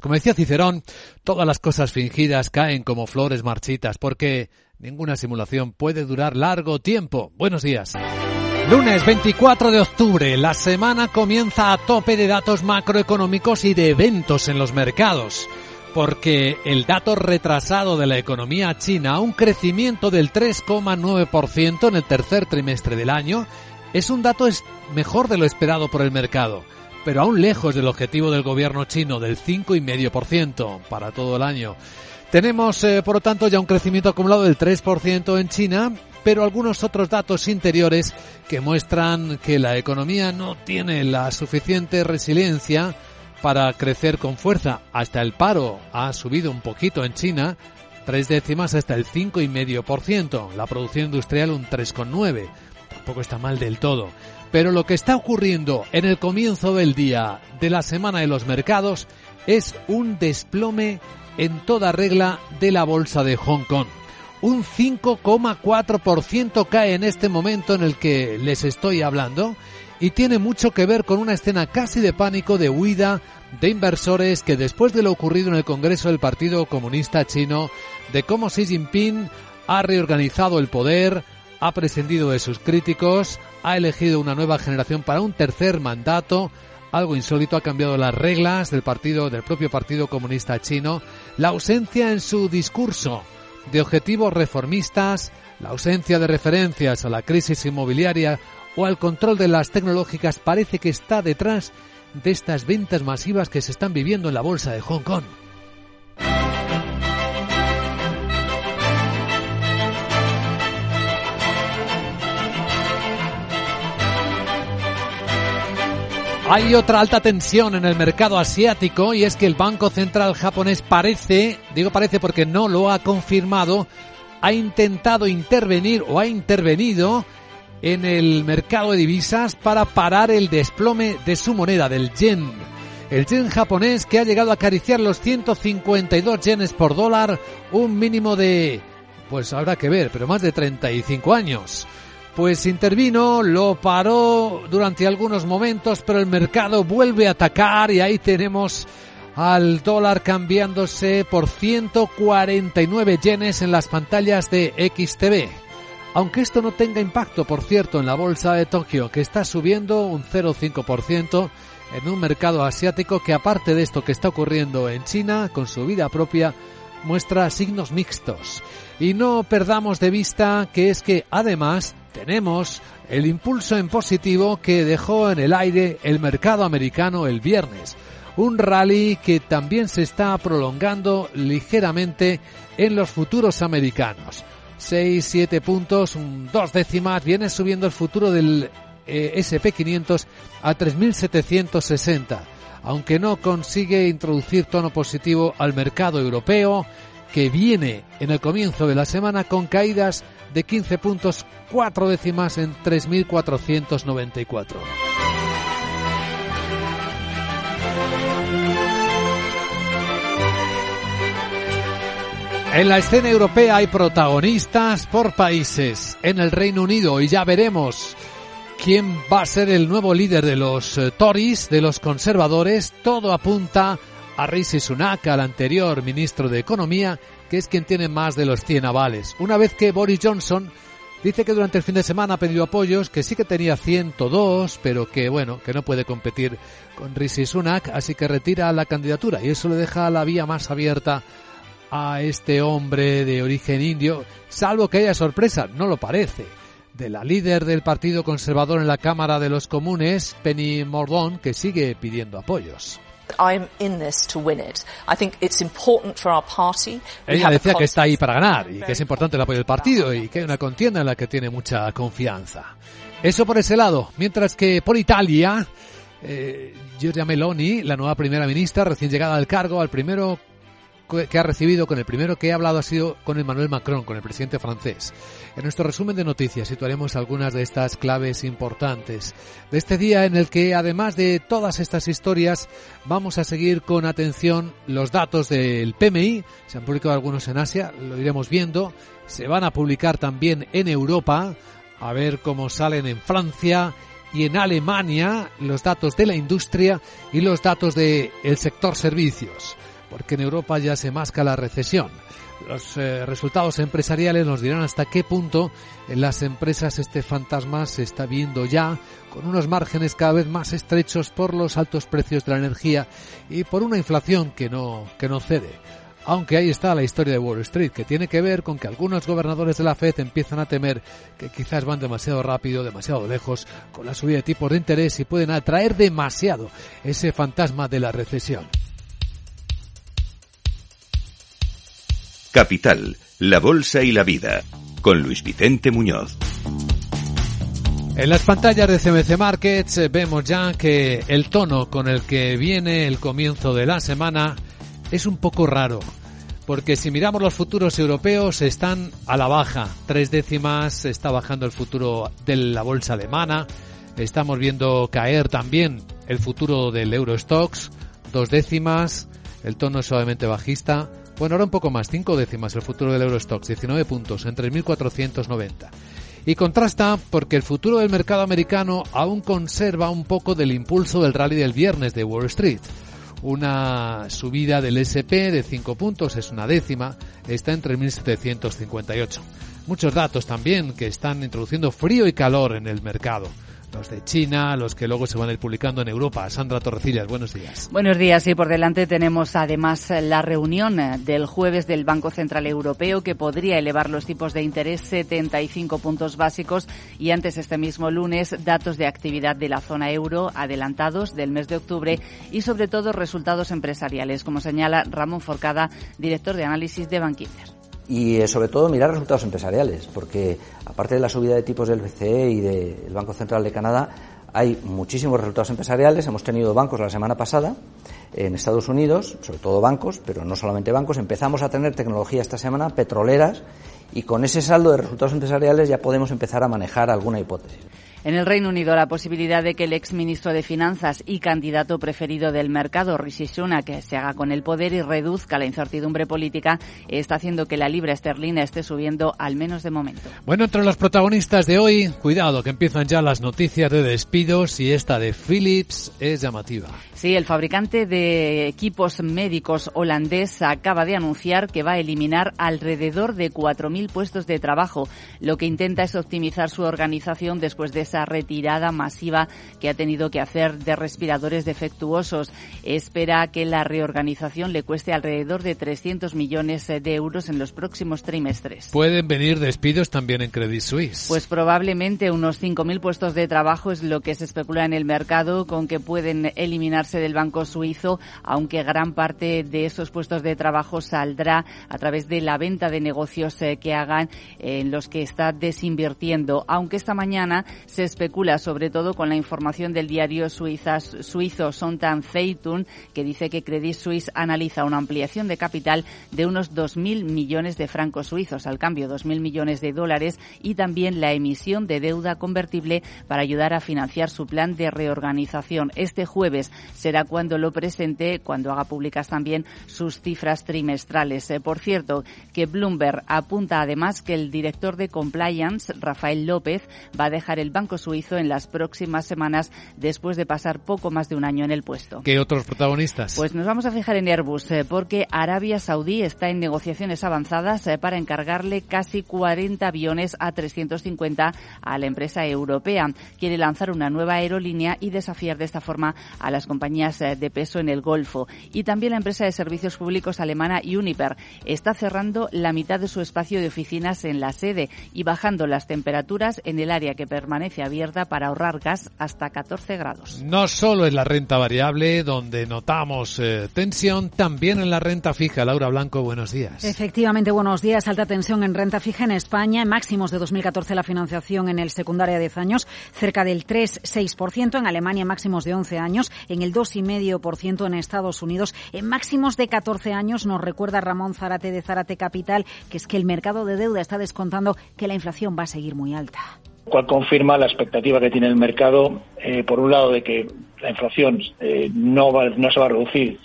Como decía Cicerón, todas las cosas fingidas caen como flores marchitas porque ninguna simulación puede durar largo tiempo. Buenos días. Lunes 24 de octubre, la semana comienza a tope de datos macroeconómicos y de eventos en los mercados, porque el dato retrasado de la economía china, un crecimiento del 3,9% en el tercer trimestre del año, es un dato mejor de lo esperado por el mercado pero aún lejos del objetivo del gobierno chino del 5,5% para todo el año. Tenemos, eh, por lo tanto, ya un crecimiento acumulado del 3% en China, pero algunos otros datos interiores que muestran que la economía no tiene la suficiente resiliencia para crecer con fuerza. Hasta el paro ha subido un poquito en China, tres décimas hasta el 5,5%. La producción industrial un 3,9%. Tampoco está mal del todo. Pero lo que está ocurriendo en el comienzo del día de la semana de los mercados es un desplome en toda regla de la bolsa de Hong Kong. Un 5,4% cae en este momento en el que les estoy hablando y tiene mucho que ver con una escena casi de pánico de huida de inversores que después de lo ocurrido en el Congreso del Partido Comunista Chino, de cómo Xi Jinping ha reorganizado el poder, ha prescindido de sus críticos, ha elegido una nueva generación para un tercer mandato, algo insólito, ha cambiado las reglas del partido, del propio Partido Comunista Chino, la ausencia en su discurso de objetivos reformistas, la ausencia de referencias a la crisis inmobiliaria o al control de las tecnológicas parece que está detrás de estas ventas masivas que se están viviendo en la bolsa de Hong Kong. Hay otra alta tensión en el mercado asiático y es que el Banco Central japonés parece, digo parece porque no lo ha confirmado, ha intentado intervenir o ha intervenido en el mercado de divisas para parar el desplome de su moneda, del yen. El yen japonés que ha llegado a acariciar los 152 yenes por dólar, un mínimo de, pues habrá que ver, pero más de 35 años pues intervino, lo paró durante algunos momentos, pero el mercado vuelve a atacar y ahí tenemos al dólar cambiándose por 149 yenes en las pantallas de XTV. Aunque esto no tenga impacto, por cierto, en la bolsa de Tokio, que está subiendo un 0,5% en un mercado asiático que aparte de esto que está ocurriendo en China, con su vida propia, muestra signos mixtos. Y no perdamos de vista que es que además tenemos el impulso en positivo que dejó en el aire el mercado americano el viernes. Un rally que también se está prolongando ligeramente en los futuros americanos. 6, 7 puntos, dos décimas, viene subiendo el futuro del eh, SP500 a 3.760, aunque no consigue introducir tono positivo al mercado europeo, que viene en el comienzo de la semana con caídas de 15 puntos, 4 décimas en 3.494. En la escena europea hay protagonistas por países. En el Reino Unido, y ya veremos quién va a ser el nuevo líder de los eh, Tories, de los conservadores, todo apunta a Rishi Sunak, al anterior ministro de Economía, que es quien tiene más de los 100 avales. Una vez que Boris Johnson dice que durante el fin de semana ha pedido apoyos, que sí que tenía 102, pero que bueno, que no puede competir con Rishi Sunak, así que retira la candidatura. Y eso le deja la vía más abierta a este hombre de origen indio, salvo que haya sorpresa, no lo parece, de la líder del Partido Conservador en la Cámara de los Comunes, Penny Mordaunt, que sigue pidiendo apoyos. Ella decía que está ahí para ganar y que es importante el apoyo del partido y que hay una contienda en la que tiene mucha confianza. Eso por ese lado. Mientras que por Italia, eh, Giorgia Meloni, la nueva primera ministra, recién llegada al cargo, al primero que ha recibido, con el primero que he hablado ha sido con Emmanuel Macron, con el presidente francés. En nuestro resumen de noticias situaremos algunas de estas claves importantes de este día en el que, además de todas estas historias, vamos a seguir con atención los datos del PMI. Se han publicado algunos en Asia, lo iremos viendo. Se van a publicar también en Europa, a ver cómo salen en Francia y en Alemania los datos de la industria y los datos del sector servicios. Porque en Europa ya se masca la recesión. Los eh, resultados empresariales nos dirán hasta qué punto en las empresas este fantasma se está viendo ya con unos márgenes cada vez más estrechos por los altos precios de la energía y por una inflación que no, que no cede. Aunque ahí está la historia de Wall Street, que tiene que ver con que algunos gobernadores de la Fed empiezan a temer que quizás van demasiado rápido, demasiado lejos con la subida de tipos de interés y pueden atraer demasiado ese fantasma de la recesión. Capital, la Bolsa y la Vida, con Luis Vicente Muñoz. En las pantallas de CMC Markets eh, vemos ya que el tono con el que viene el comienzo de la semana es un poco raro. Porque si miramos los futuros europeos están a la baja. Tres décimas está bajando el futuro de la bolsa alemana. Estamos viendo caer también el futuro del Eurostox. Dos décimas. El tono es suavemente bajista. Bueno, ahora un poco más, cinco décimas el futuro del Eurostox, 19 puntos en 3.490. Y contrasta porque el futuro del mercado americano aún conserva un poco del impulso del rally del viernes de Wall Street. Una subida del SP de 5 puntos, es una décima, está en 3.758. Muchos datos también que están introduciendo frío y calor en el mercado los de China, los que luego se van a ir publicando en Europa. Sandra Torrecillas, buenos días. Buenos días y por delante tenemos además la reunión del jueves del Banco Central Europeo que podría elevar los tipos de interés 75 puntos básicos y antes este mismo lunes datos de actividad de la zona euro adelantados del mes de octubre y sobre todo resultados empresariales, como señala Ramón Forcada, director de análisis de Bankinter y eh, sobre todo mirar resultados empresariales, porque aparte de la subida de tipos del BCE y del Banco Central de Canadá, hay muchísimos resultados empresariales. Hemos tenido bancos la semana pasada en Estados Unidos, sobre todo bancos, pero no solamente bancos. Empezamos a tener tecnología esta semana, petroleras, y con ese saldo de resultados empresariales ya podemos empezar a manejar alguna hipótesis. En el Reino Unido, la posibilidad de que el ex ministro de Finanzas y candidato preferido del mercado, Rishi Sunak, se haga con el poder y reduzca la incertidumbre política está haciendo que la libra esterlina esté subiendo, al menos de momento. Bueno, entre los protagonistas de hoy, cuidado que empiezan ya las noticias de despidos y esta de Philips es llamativa. Sí, el fabricante de equipos médicos holandés acaba de anunciar que va a eliminar alrededor de 4.000 puestos de trabajo. Lo que intenta es optimizar su organización después de esa retirada masiva que ha tenido que hacer de respiradores defectuosos. Espera que la reorganización le cueste alrededor de 300 millones de euros en los próximos trimestres. ¿Pueden venir despidos también en Credit Suisse? Pues probablemente unos 5.000 puestos de trabajo es lo que se especula en el mercado con que pueden eliminarse del banco suizo, aunque gran parte de esos puestos de trabajo saldrá a través de la venta de negocios eh, que hagan en los que está desinvirtiendo. Aunque esta mañana se especula sobre todo con la información del diario suizo Sontan Zeitung, que dice que Credit Suisse analiza una ampliación de capital de unos 2.000 millones de francos suizos, al cambio 2.000 millones de dólares, y también la emisión de deuda convertible para ayudar a financiar su plan de reorganización. Este jueves será cuando lo presente, cuando haga públicas también sus cifras trimestrales. Eh, por cierto, que Bloomberg apunta además que el director de Compliance, Rafael López, va a dejar el banco Suizo en las próximas semanas después de pasar poco más de un año en el puesto. ¿Qué otros protagonistas? Pues nos vamos a fijar en Airbus eh, porque Arabia Saudí está en negociaciones avanzadas eh, para encargarle casi 40 aviones a 350 a la empresa europea. Quiere lanzar una nueva aerolínea y desafiar de esta forma a las compañías eh, de peso en el Golfo. Y también la empresa de servicios públicos alemana Uniper está cerrando la mitad de su espacio de oficinas en la sede y bajando las temperaturas en el área que permanece abierta para ahorrar gas hasta 14 grados. No solo en la renta variable donde notamos eh, tensión, también en la renta fija. Laura Blanco, buenos días. Efectivamente, buenos días. Alta tensión en renta fija en España. En máximos de 2014 la financiación en el secundario de 10 años, cerca del 3,6%. En Alemania máximos de 11 años. En el 2,5% en Estados Unidos. En máximos de 14 años nos recuerda Ramón Zarate de Zarate Capital que es que el mercado de deuda está descontando que la inflación va a seguir muy alta cual confirma la expectativa que tiene el mercado, eh, por un lado, de que la inflación eh, no, no se va a reducir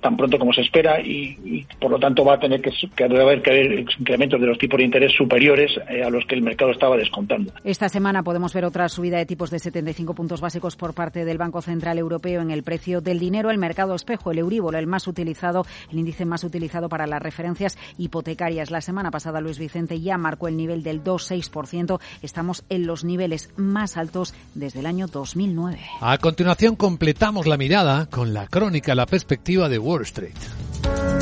tan pronto como se espera y, por lo tanto va a tener que, que haber, que haber incrementos de los tipos de interés superiores eh, a los que el mercado estaba descontando. Esta semana podemos ver otra subida de tipos de 75 puntos básicos por parte del Banco Central Europeo en el precio del dinero. El mercado espejo, el Euríbor, el más utilizado, el índice más utilizado para las referencias hipotecarias. La semana pasada Luis Vicente ya marcó el nivel del 2,6%. Estamos en los niveles más altos desde el año 2009. A continuación completamos la mirada con la crónica, la perspectiva de Wall Street.